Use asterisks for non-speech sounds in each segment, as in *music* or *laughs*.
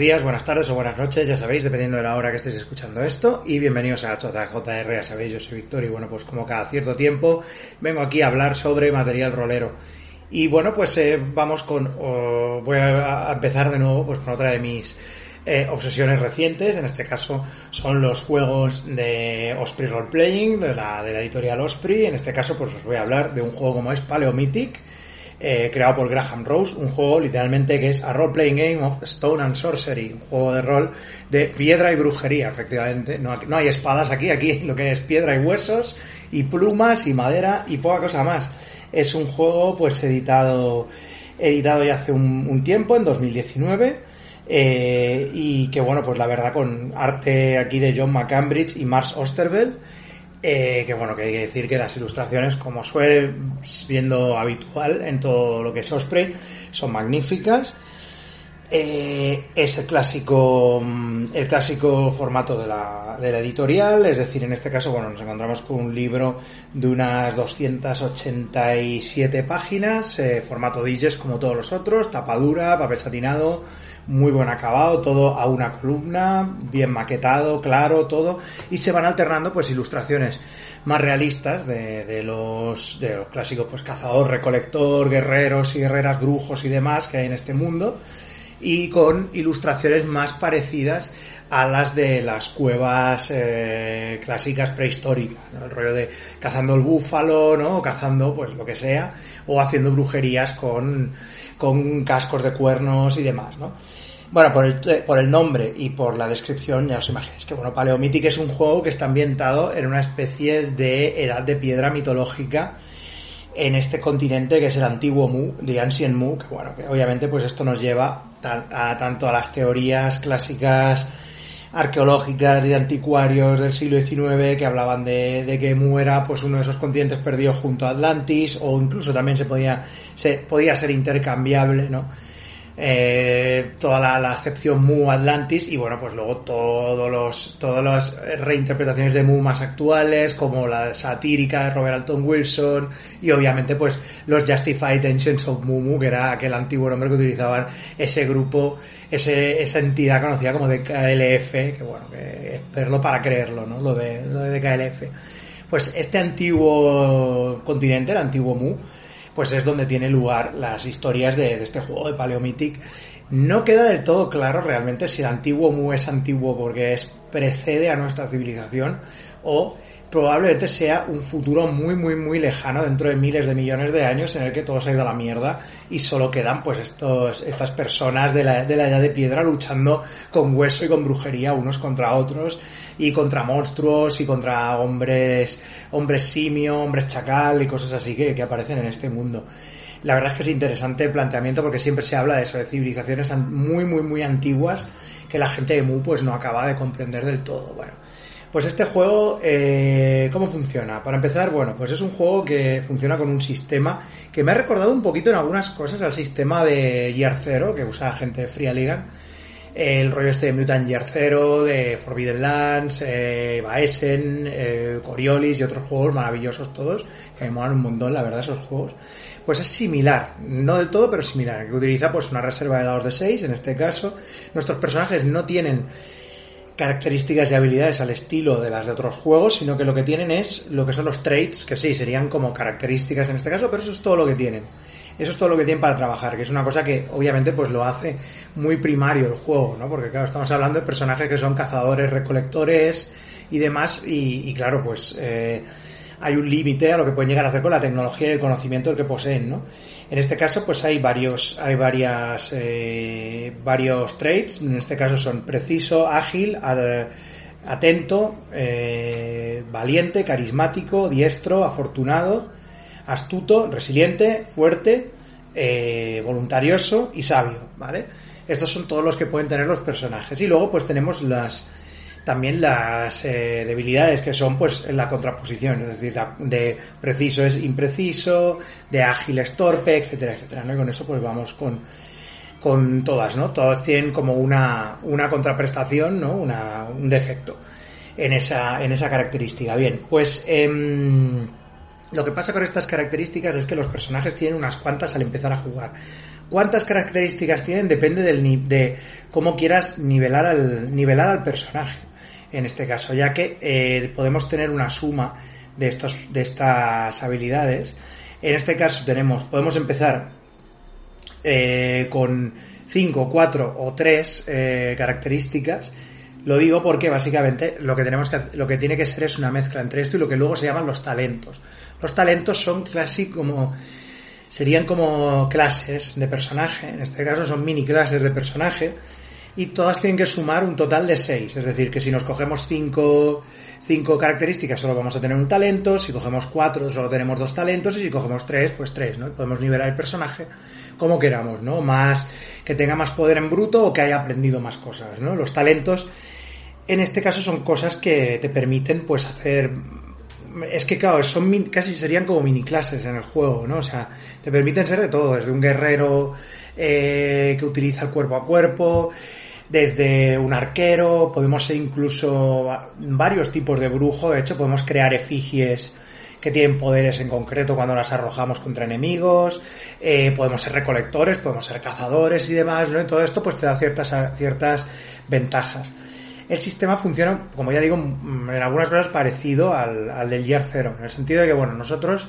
Días, buenas tardes o buenas noches, ya sabéis, dependiendo de la hora que estéis escuchando esto. Y bienvenidos a JR, ya sabéis, yo soy Víctor y bueno, pues como cada cierto tiempo vengo aquí a hablar sobre material rolero. Y bueno, pues eh, vamos con, voy a empezar de nuevo pues con otra de mis eh, obsesiones recientes, en este caso son los juegos de Osprey Role Playing, de la, de la editorial Osprey, en este caso pues os voy a hablar de un juego como es Paleomythic, eh, creado por Graham Rose, un juego literalmente que es a role playing game of Stone and Sorcery, un juego de rol de piedra y brujería, efectivamente. No, no hay espadas aquí, aquí *laughs* lo que es piedra y huesos y plumas y madera y poca cosa más. Es un juego pues editado editado ya hace un, un tiempo, en 2019 eh, y que bueno, pues la verdad con arte aquí de John McCambridge y Mars Osterveld, eh, que bueno, que hay que decir que las ilustraciones, como suele siendo habitual en todo lo que es Osprey, son magníficas. Eh, es el clásico, mm, el clásico formato de la, de la editorial, es decir, en este caso, bueno, nos encontramos con un libro de unas 287 páginas, formato Digest como todos los otros, tapadura, papel satinado, muy buen acabado, todo a una columna, bien maquetado, claro, todo, y se van alternando pues ilustraciones más realistas de, de los, de los clásicos pues cazador, recolector, guerreros y guerreras, brujos y demás que hay en este mundo, y con ilustraciones más parecidas a las de las cuevas eh, clásicas prehistóricas, ¿no? el rollo de cazando el búfalo, ¿no? o cazando pues lo que sea, o haciendo brujerías con, con cascos de cuernos y demás, ¿no? Bueno, por el, por el nombre y por la descripción ya os imagináis que, bueno, Paleomythic es un juego que está ambientado en una especie de edad de piedra mitológica en este continente que es el antiguo Mu, de Ancient Mu, que bueno, que obviamente pues esto nos lleva a, tanto a las teorías clásicas arqueológicas de anticuarios del siglo XIX que hablaban de, de, que Mu era pues uno de esos continentes perdidos junto a Atlantis o incluso también se podía se podía ser intercambiable no eh, toda la, la, acepción Mu Atlantis y bueno pues luego todos los todas las reinterpretaciones de Mu más actuales como la satírica de Robert Alton Wilson y obviamente pues los Justified Ancients of Mumu que era aquel antiguo nombre que utilizaban ese grupo ese, esa entidad conocida como DKLF que bueno que es verlo para creerlo no lo de, lo de DKLF pues este antiguo continente el antiguo Mu pues es donde tiene lugar las historias de, este juego de Paleomythic. No queda del todo claro realmente si el antiguo Mu es antiguo porque es precede a nuestra civilización o probablemente sea un futuro muy muy muy lejano dentro de miles de millones de años en el que todo se ha ido a la mierda y solo quedan pues estos estas personas de la, de la edad de piedra luchando con hueso y con brujería unos contra otros y contra monstruos y contra hombres hombres simio, hombres chacal y cosas así que, que aparecen en este mundo. La verdad es que es interesante el planteamiento porque siempre se habla de eso, de civilizaciones muy muy muy antiguas que la gente de Mu pues no acaba de comprender del todo. Bueno, pues este juego, eh, ¿cómo funciona? Para empezar, bueno, pues es un juego que funciona con un sistema que me ha recordado un poquito en algunas cosas al sistema de Year Zero que usa gente de Free Ligan. El rollo este de Mutant Year Zero, de Forbidden Lands, eh, Baesen, eh, Coriolis y otros juegos maravillosos todos, que me molan un montón, la verdad, esos juegos. Pues es similar, no del todo, pero similar, que utiliza pues una reserva de dados de 6, en este caso. Nuestros personajes no tienen características y habilidades al estilo de las de otros juegos, sino que lo que tienen es lo que son los traits, que sí, serían como características en este caso, pero eso es todo lo que tienen. Eso es todo lo que tienen para trabajar, que es una cosa que obviamente pues lo hace muy primario el juego, ¿no? Porque claro, estamos hablando de personajes que son cazadores, recolectores y demás, y, claro, pues eh, hay un límite a lo que pueden llegar a hacer con la tecnología y el conocimiento que poseen, ¿no? En este caso, pues hay varios, hay varias, eh, varios traits. En este caso son preciso, ágil, atento, eh, valiente, carismático, diestro, afortunado, astuto, resiliente, fuerte, eh, voluntarioso y sabio, ¿vale? Estos son todos los que pueden tener los personajes. Y luego, pues tenemos las, también las eh, debilidades que son pues la contraposición, es decir, de preciso es impreciso, de ágil es torpe, etcétera, etcétera. Y con eso pues vamos con, con todas, ¿no? Todas tienen como una, una contraprestación, ¿no? Una, un defecto en esa, en esa característica. Bien, pues eh, lo que pasa con estas características es que los personajes tienen unas cuantas al empezar a jugar. cuántas características tienen depende de cómo quieras nivelar al, nivelar al personaje. En este caso, ya que eh, podemos tener una suma de estos, de estas habilidades. En este caso tenemos, podemos empezar eh, con 5, 4 o 3 eh, características. Lo digo porque básicamente lo que tenemos que lo que tiene que ser es una mezcla entre esto y lo que luego se llaman los talentos. Los talentos son casi como serían como clases de personaje, en este caso son mini clases de personaje y todas tienen que sumar un total de 6, es decir, que si nos cogemos 5 cinco características solo vamos a tener un talento, si cogemos cuatro solo tenemos dos talentos y si cogemos tres, pues tres, ¿no? Podemos nivelar el personaje como queramos, ¿no? Más que tenga más poder en bruto o que haya aprendido más cosas, ¿no? Los talentos en este caso son cosas que te permiten pues hacer es que claro, son casi serían como mini clases en el juego, ¿no? O sea, te permiten ser de todo, desde un guerrero eh, que utiliza el cuerpo a cuerpo, desde un arquero, podemos ser incluso varios tipos de brujo, de hecho podemos crear efigies que tienen poderes en concreto cuando las arrojamos contra enemigos, eh, podemos ser recolectores, podemos ser cazadores y demás, ¿no? Todo esto pues te da ciertas, ciertas ventajas. El sistema funciona, como ya digo, en algunas cosas parecido al, del Gear 0, en el sentido de que, bueno, nosotros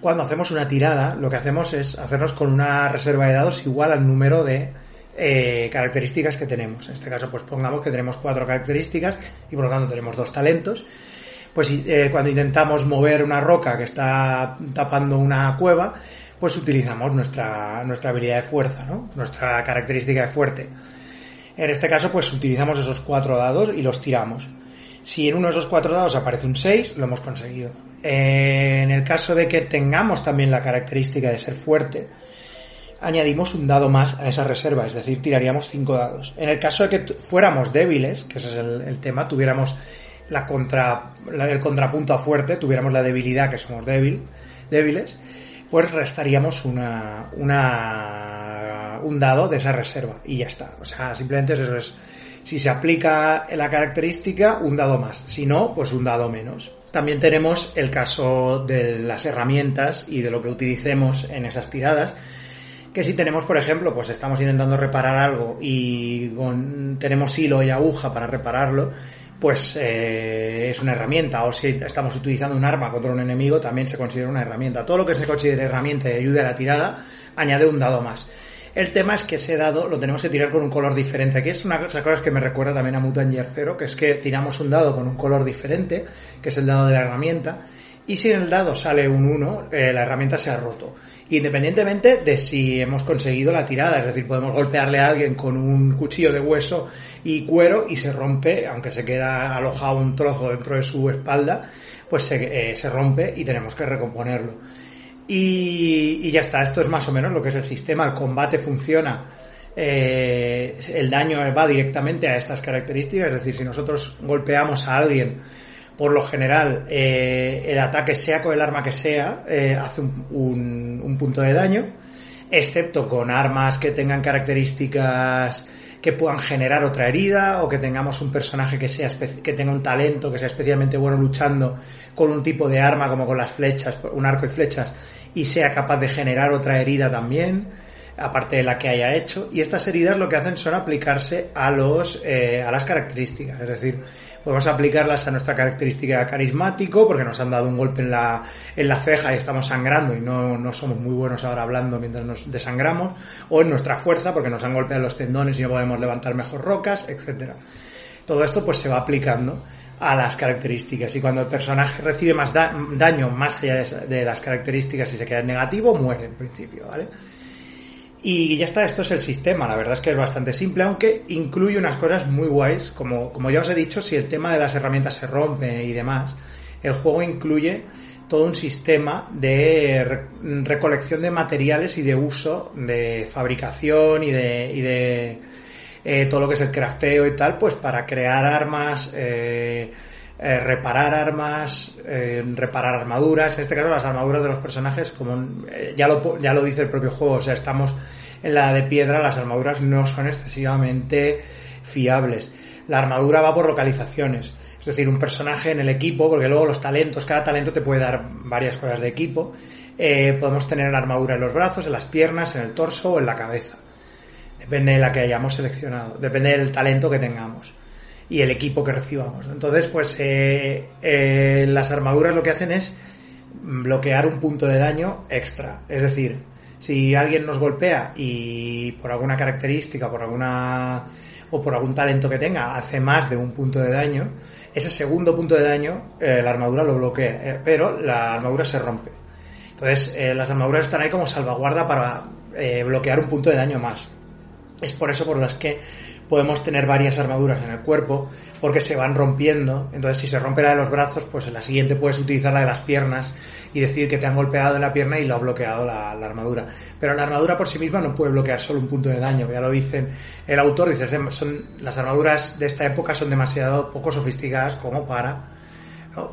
cuando hacemos una tirada, lo que hacemos es hacernos con una reserva de dados igual al número de eh, características que tenemos. En este caso, pues pongamos que tenemos cuatro características y por lo tanto tenemos dos talentos. Pues eh, cuando intentamos mover una roca que está tapando una cueva, pues utilizamos nuestra, nuestra habilidad de fuerza, ¿no? Nuestra característica de fuerte. En este caso, pues utilizamos esos cuatro dados y los tiramos. Si en uno de esos cuatro dados aparece un 6, lo hemos conseguido. En el caso de que tengamos también la característica de ser fuerte, añadimos un dado más a esa reserva, es decir, tiraríamos cinco dados. En el caso de que fuéramos débiles, que ese es el, tema, tuviéramos la contra, el contrapunto a fuerte, tuviéramos la debilidad que somos débil, débiles, pues restaríamos una, una, un dado de esa reserva y ya está. O sea, simplemente eso es, si se aplica la característica, un dado más. Si no, pues un dado menos. También tenemos el caso de las herramientas y de lo que utilicemos en esas tiradas, que si tenemos, por ejemplo, pues estamos intentando reparar algo y tenemos hilo y aguja para repararlo, pues eh, es una herramienta. O si estamos utilizando un arma contra un enemigo, también se considera una herramienta. Todo lo que se considere herramienta y ayude a la tirada, añade un dado más. El tema es que ese dado lo tenemos que tirar con un color diferente. Aquí es una cosa que me recuerda también a Mutant Year Zero, que es que tiramos un dado con un color diferente, que es el dado de la herramienta, y si en el dado sale un 1, eh, la herramienta se ha roto independientemente de si hemos conseguido la tirada, es decir, podemos golpearle a alguien con un cuchillo de hueso y cuero y se rompe, aunque se queda alojado un trozo dentro de su espalda, pues se, eh, rompe y tenemos que recomponerlo. Y, ya está, esto es más o menos lo que es el sistema, el combate funciona. Eh, el daño va directamente a estas características, es decir, si nosotros golpeamos a alguien por lo general, eh, el ataque, sea con el arma que sea, eh, hace un, punto de daño, excepto con armas que tengan características que puedan generar otra herida o que tengamos un personaje que sea que tenga un talento que sea especialmente bueno luchando con un tipo de arma como con las flechas, un arco y flechas y sea capaz de generar otra herida también aparte de la que haya hecho y estas heridas lo que hacen son aplicarse a los eh, a las características es decir podemos aplicarlas a nuestra característica carismático, porque nos han dado un golpe en la, en la ceja y estamos sangrando y no, no somos muy buenos ahora hablando mientras nos desangramos, o en nuestra fuerza, porque nos han golpeado los tendones y no podemos levantar mejor rocas, etcétera. Todo esto pues se va aplicando a las características y cuando el personaje recibe más daño más allá de, las características y se queda negativo, muere en principio, ¿vale? Y ya está, esto es el sistema. La verdad es que es bastante simple, aunque incluye unas cosas muy guays. Como, como ya os he dicho, si el tema de las herramientas se rompe y demás, el juego incluye todo un sistema de recolección de materiales y de uso de fabricación y de, y de eh, todo lo que es el crafteo y tal, pues para crear armas, eh, eh, reparar armas, eh, reparar armaduras. En este caso, las armaduras de los personajes, como eh, ya, lo, ya lo dice el propio juego, o sea, estamos en la de piedra, las armaduras no son excesivamente fiables. La armadura va por localizaciones. Es decir, un personaje en el equipo, porque luego los talentos, cada talento te puede dar varias cosas de equipo. Eh, podemos tener armadura en los brazos, en las piernas, en el torso o en la cabeza. Depende de la que hayamos seleccionado, depende del talento que tengamos y el equipo que recibamos. Entonces, pues eh, eh, las armaduras lo que hacen es bloquear un punto de daño extra. Es decir, si alguien nos golpea y por alguna característica, por alguna o por algún talento que tenga hace más de un punto de daño, ese segundo punto de daño eh, la armadura lo bloquea, pero la armadura se rompe. Entonces, las armaduras están ahí como salvaguarda para bloquear un punto de daño más. Es por eso por las que podemos tener varias armaduras en el cuerpo porque se van rompiendo. Entonces, si se rompe la de los brazos, pues en la siguiente puedes utilizar la de las piernas y decir que te han golpeado en la pierna y lo ha bloqueado la, armadura. Pero la armadura por sí misma no puede bloquear solo un punto de daño. Ya lo dicen el autor, dice, son, las armaduras de esta época son demasiado poco sofisticadas como para,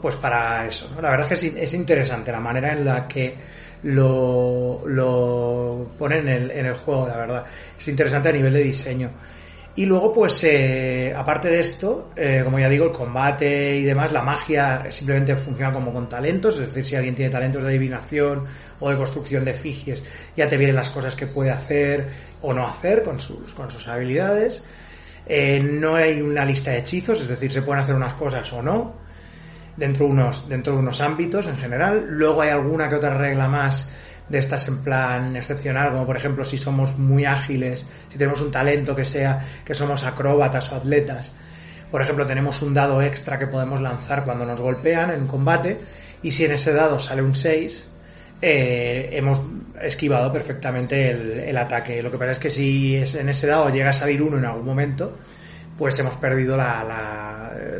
pues para eso. La verdad es que es, interesante la manera en la que lo, lo ponen en el, en el juego, la verdad. Es interesante a nivel de diseño. Y luego, pues, eh, aparte de esto, eh, como ya digo, el combate y demás, la magia simplemente funciona como con talentos, es decir, si alguien tiene talentos de adivinación o de construcción de efigies, ya te vienen las cosas que puede hacer o no hacer con sus, con sus habilidades. Eh, no hay una lista de hechizos, es decir, se pueden hacer unas cosas o no, dentro de unos, dentro de unos ámbitos en general. Luego hay alguna que otra regla más de estas en plan excepcional, como por ejemplo si somos muy ágiles, si tenemos un talento que sea que somos acróbatas o atletas. Por ejemplo, tenemos un dado extra que podemos lanzar cuando nos golpean en combate y si en ese dado sale un 6, eh, hemos esquivado perfectamente el, el, ataque. Lo que pasa es que si en ese dado llega a salir uno en algún momento, pues hemos perdido la,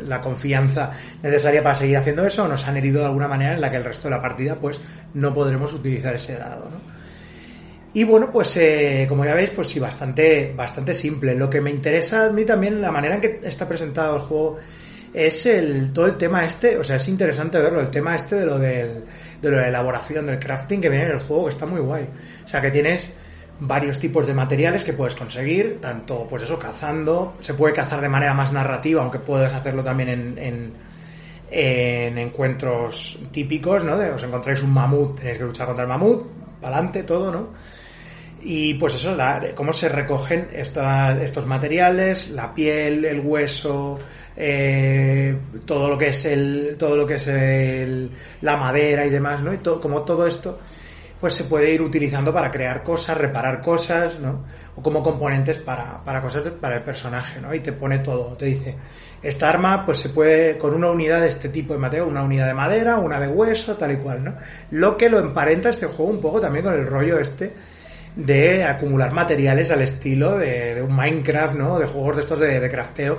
la, confianza necesaria para seguir haciendo eso, o nos han herido de alguna manera en la que el resto de la partida pues no podremos utilizar ese dado, ¿no? Y bueno, pues eh, como ya veis, pues sí, bastante, bastante simple. Lo que me interesa a mí también, la manera en que está presentado el juego, es el, todo el tema este, o sea, es interesante verlo, el tema este de lo del, de la elaboración, del crafting que viene en el juego, que está muy guay. O sea, que tienes varios tipos de materiales que puedes conseguir, tanto pues eso, cazando, se puede cazar de manera más narrativa, aunque puedes hacerlo también en, en, en encuentros típicos, ¿no? De, os encontráis un mamut, tenéis que luchar contra el mamut, para adelante, todo, ¿no? Y pues eso, la, cómo se recogen estos materiales, la piel, el hueso, eh, todo lo que es el, todo lo que es el, la madera y demás, ¿no? Y todo, como todo esto pues se puede ir utilizando para crear cosas, reparar cosas, ¿no? O como componentes para, para cosas para el personaje, ¿no? Y te pone todo, te dice, esta arma pues se puede con una unidad de este tipo de material, una unidad de madera, una de hueso, tal y cual, ¿no? Lo que lo emparenta este juego un poco también con el rollo este de acumular materiales al estilo de, un Minecraft, ¿no? De juegos de estos de, de crafteo,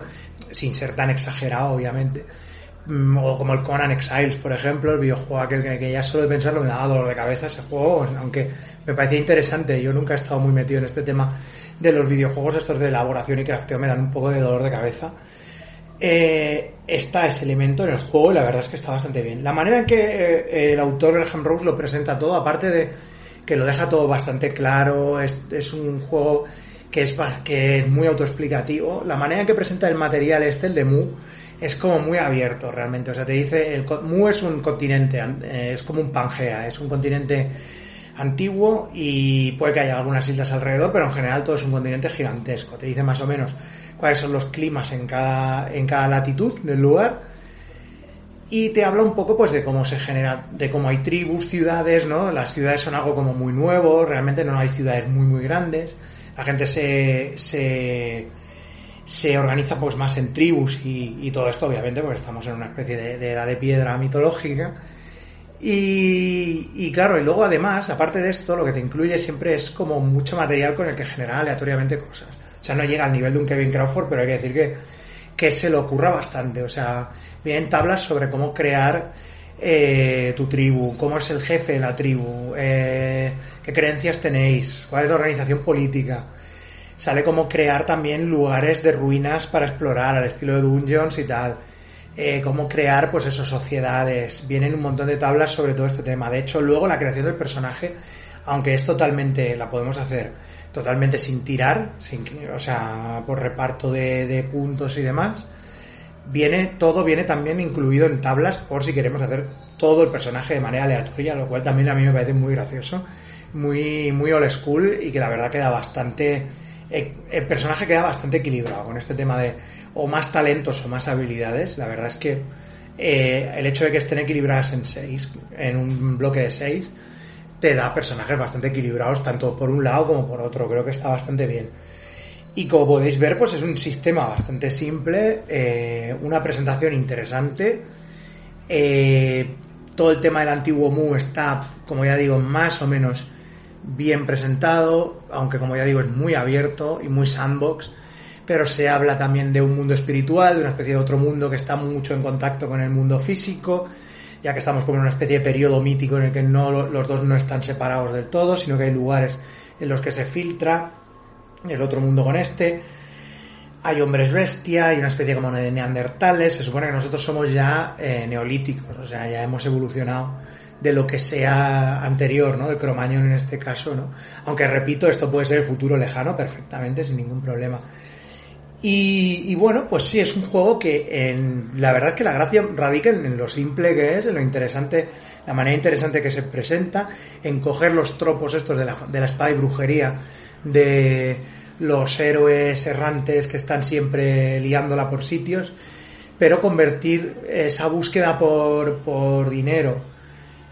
sin ser tan exagerado, obviamente o como el Conan Exiles, por ejemplo, el videojuego aquel que, ya solo de pensarlo me daba dolor de cabeza ese juego, aunque me parecía interesante, yo nunca he estado muy metido en este tema de los videojuegos estos de elaboración y crafteo, me dan un poco de dolor de cabeza. Eh, está ese elemento en el juego y la verdad es que está bastante bien. La manera en que eh, el autor Graham Rose lo presenta todo, aparte de que lo deja todo bastante claro, es, es un juego que es, que es muy autoexplicativo, la manera en que presenta el material este, el de Mu, es como muy abierto realmente. O sea, te dice, el Mu es un continente, eh, es como un Pangea, es un continente antiguo y puede que haya algunas islas alrededor, pero en general todo es un continente gigantesco. Te dice más o menos cuáles son los climas en cada, en cada latitud del lugar y te habla un poco pues de cómo se genera, de cómo hay tribus, ciudades, ¿no? Las ciudades son algo como muy nuevo, realmente no hay ciudades muy muy grandes. La gente se, se se organiza pues más en tribus y, todo esto obviamente porque estamos en una especie de, edad de piedra mitológica. Y, claro y luego además aparte de esto lo que te incluye siempre es como mucho material con el que genera aleatoriamente cosas. O sea no llega al nivel de un Kevin Crawford pero hay que decir que que se le ocurra bastante. O sea vienen tablas sobre cómo crear eh, tu tribu, cómo es el jefe de la tribu, eh, qué creencias tenéis, cuál es la organización política, sale como crear también lugares de ruinas para explorar al estilo de dungeons y tal. Eh, cómo crear, pues eso, sociedades. Vienen un montón de tablas sobre todo este tema. De hecho, luego la creación del personaje, aunque es totalmente, la podemos hacer totalmente sin tirar, sin, o sea, por reparto de, puntos y demás, viene, todo viene también incluido en tablas por si queremos hacer todo el personaje de manera aleatoria, lo cual también a mí me parece muy gracioso, muy, muy old school y que la verdad queda bastante, el personaje queda bastante equilibrado con este tema de o más talentos o más habilidades. La verdad es que eh, el hecho de que estén equilibradas en seis, en un bloque de seis, te da personajes bastante equilibrados tanto por un lado como por otro. Creo que está bastante bien. Y como podéis ver, pues es un sistema bastante simple, eh, una presentación interesante. Eh, todo el tema del antiguo Mu está, como ya digo, más o menos bien presentado, aunque como ya digo es muy abierto y muy sandbox, pero se habla también de un mundo espiritual, de una especie de otro mundo que está mucho en contacto con el mundo físico, ya que estamos como en una especie de periodo mítico en el que no los dos no están separados del todo, sino que hay lugares en los que se filtra el otro mundo con este. Hay hombres bestia, hay una especie como de neandertales. Se supone que nosotros somos ya eh, neolíticos, o sea, ya hemos evolucionado de lo que sea anterior, ¿no? El cromañón en este caso, ¿no? Aunque repito, esto puede ser el futuro lejano perfectamente, sin ningún problema. Y, bueno, pues sí, es un juego que en, la verdad es que la gracia radica en, lo simple que es, en lo interesante, la manera interesante que se presenta, en coger los tropos estos de la, de la espada y brujería de los héroes errantes que están siempre liándola por sitios, pero convertir esa búsqueda por, por dinero,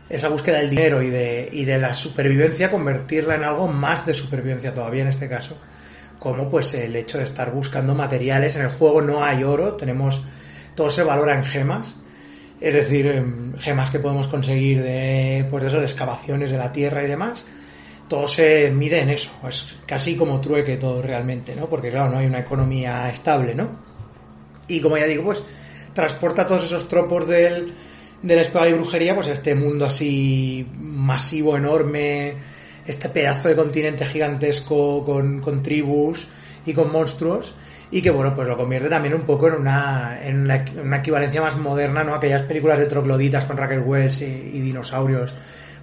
esa búsqueda del dinero y de, y de la supervivencia, convertirla en algo más de supervivencia todavía en este caso, como pues el hecho de estar buscando materiales. En el juego no hay oro, tenemos, todo se valora en gemas, es decir, em, gemas que podemos conseguir de, pues de eso, de excavaciones de la tierra y demás todo se mide en eso, es casi como trueque todo realmente, ¿no? Porque claro, no hay una economía estable, ¿no? Y como ya digo, pues transporta todos esos tropos del, de la espada y brujería, pues a este mundo así masivo, enorme, este pedazo de continente gigantesco con, con tribus y con monstruos, y que bueno, pues lo convierte también un poco en una, en una, equivalencia más moderna, ¿no? Aquellas películas de trogloditas con Raquel Wells y dinosaurios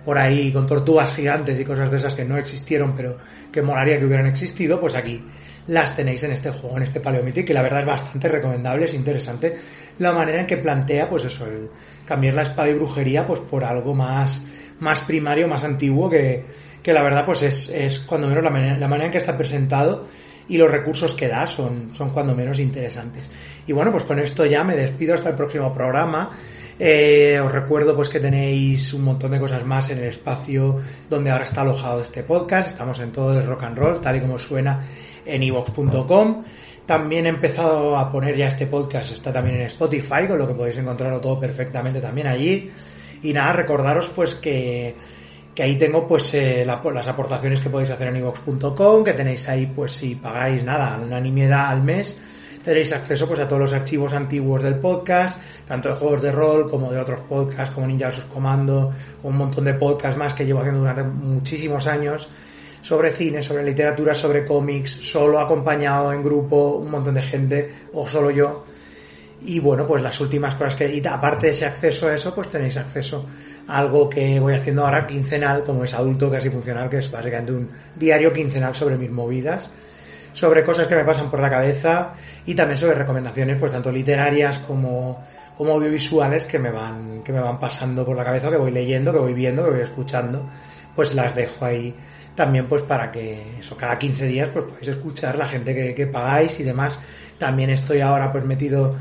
por ahí con tortugas gigantes y cosas de esas que no existieron, pero que molaría que hubieran existido, pues aquí las tenéis en este juego, en este Paleomythic, que la verdad es bastante recomendable, es interesante la manera en que plantea, pues eso, el cambiar la espada y brujería, pues por algo más, más primario, más antiguo, que, que la verdad, pues es, es cuando menos la manera, la manera en que está presentado y los recursos que da son, son cuando menos interesantes. Y bueno, pues con esto ya me despido hasta el próximo programa. Eh, os recuerdo pues que tenéis un montón de cosas más en el espacio donde ahora está alojado este podcast. Estamos en todo el rock and roll, tal y como suena en evox.com. También he empezado a poner ya este podcast, está también en Spotify, con lo que podéis encontrarlo todo perfectamente también allí. Y nada, recordaros pues que, que ahí tengo pues eh, las aportaciones que podéis hacer en evox.com, que tenéis ahí pues si pagáis nada, una nimiedad al mes, tenéis acceso pues a todos los archivos antiguos del podcast, tanto de juegos de rol como de otros podcasts como Ninja vs. Comando, un montón de podcasts más que llevo haciendo durante muchísimos años sobre cine, sobre literatura, sobre cómics, solo acompañado en grupo, un montón de gente o solo yo. Y bueno, pues las últimas cosas que, y aparte de ese acceso a eso, pues tenéis acceso a algo que voy haciendo ahora quincenal, como es adulto casi funcional, que es básicamente un diario quincenal sobre mis movidas sobre cosas que me pasan por la cabeza y también sobre recomendaciones, pues tanto literarias como, como audiovisuales que me van, que me van pasando por la cabeza, que voy leyendo, que voy viendo, que voy escuchando, pues las dejo ahí también pues para que eso cada 15 días pues podáis escuchar la gente que, que pagáis y demás. También estoy ahora pues metido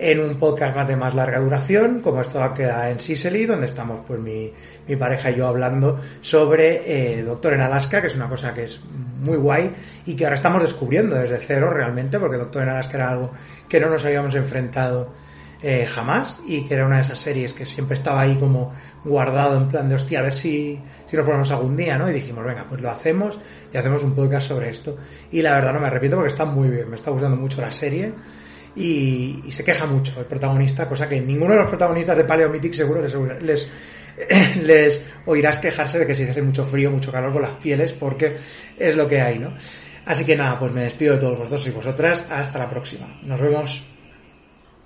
en un podcast más de más larga duración, como esto queda en Sicily, donde estamos pues mi, mi pareja y yo hablando sobre eh, Doctor en Alaska, que es una cosa que es muy guay y que ahora estamos descubriendo desde cero realmente, porque Doctor en Alaska era algo que no nos habíamos enfrentado eh, jamás y que era una de esas series que siempre estaba ahí como guardado en plan de hostia, a ver si, si nos ponemos algún día, ¿no? Y dijimos, venga, pues lo hacemos y hacemos un podcast sobre esto. Y la verdad no me arrepiento porque está muy bien, me está gustando mucho la serie y, se queja mucho el protagonista, cosa que ninguno de los protagonistas de Paleomythic seguro les, les, *laughs* les oirás quejarse de que si hace mucho frío, mucho calor con las pieles, porque es lo que hay, ¿no? Así que nada, pues me despido de todos vosotros y vosotras. Hasta la próxima. Nos vemos.